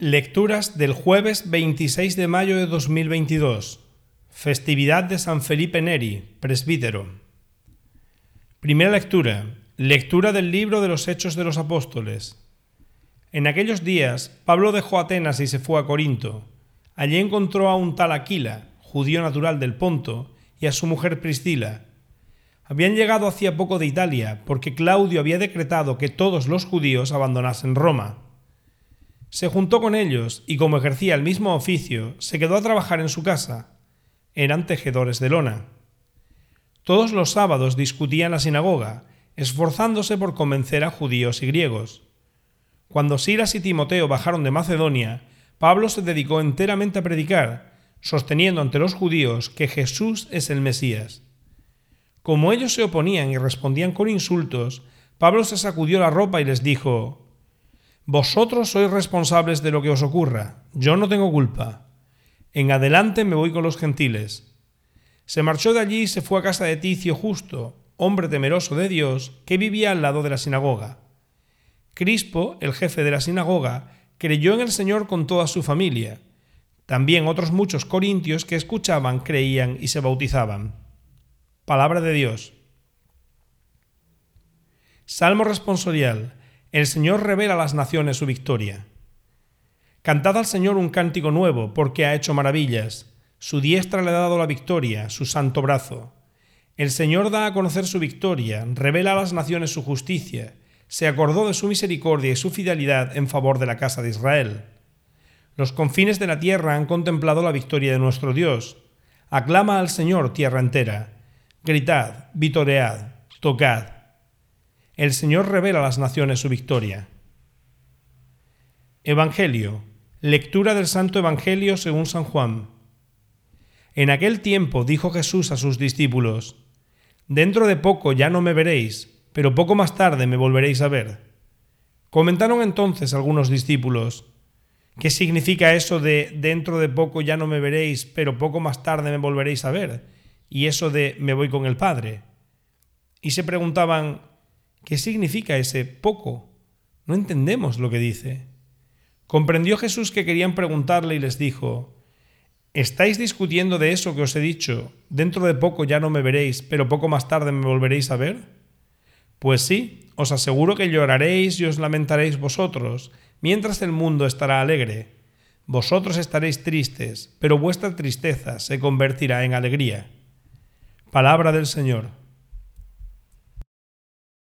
Lecturas del jueves 26 de mayo de 2022. Festividad de San Felipe Neri, presbítero. Primera lectura. Lectura del libro de los Hechos de los Apóstoles. En aquellos días, Pablo dejó Atenas y se fue a Corinto. Allí encontró a un tal Aquila, judío natural del Ponto, y a su mujer Priscila. Habían llegado hacía poco de Italia, porque Claudio había decretado que todos los judíos abandonasen Roma. Se juntó con ellos y como ejercía el mismo oficio, se quedó a trabajar en su casa. Eran tejedores de lona. Todos los sábados discutían en la sinagoga, esforzándose por convencer a judíos y griegos. Cuando Silas y Timoteo bajaron de Macedonia, Pablo se dedicó enteramente a predicar, sosteniendo ante los judíos que Jesús es el Mesías. Como ellos se oponían y respondían con insultos, Pablo se sacudió la ropa y les dijo, vosotros sois responsables de lo que os ocurra, yo no tengo culpa. En adelante me voy con los gentiles. Se marchó de allí y se fue a casa de Ticio Justo, hombre temeroso de Dios, que vivía al lado de la sinagoga. Crispo, el jefe de la sinagoga, creyó en el Señor con toda su familia. También otros muchos corintios que escuchaban creían y se bautizaban. Palabra de Dios. Salmo responsorial. El Señor revela a las naciones su victoria. Cantad al Señor un cántico nuevo, porque ha hecho maravillas. Su diestra le ha dado la victoria, su santo brazo. El Señor da a conocer su victoria, revela a las naciones su justicia, se acordó de su misericordia y su fidelidad en favor de la casa de Israel. Los confines de la tierra han contemplado la victoria de nuestro Dios. Aclama al Señor tierra entera. Gritad, vitoread, tocad el Señor revela a las naciones su victoria. Evangelio. Lectura del Santo Evangelio según San Juan. En aquel tiempo dijo Jesús a sus discípulos, Dentro de poco ya no me veréis, pero poco más tarde me volveréis a ver. Comentaron entonces algunos discípulos, ¿qué significa eso de dentro de poco ya no me veréis, pero poco más tarde me volveréis a ver? Y eso de me voy con el Padre. Y se preguntaban, ¿Qué significa ese poco? No entendemos lo que dice. Comprendió Jesús que querían preguntarle y les dijo, ¿Estáis discutiendo de eso que os he dicho? Dentro de poco ya no me veréis, pero poco más tarde me volveréis a ver. Pues sí, os aseguro que lloraréis y os lamentaréis vosotros, mientras el mundo estará alegre. Vosotros estaréis tristes, pero vuestra tristeza se convertirá en alegría. Palabra del Señor.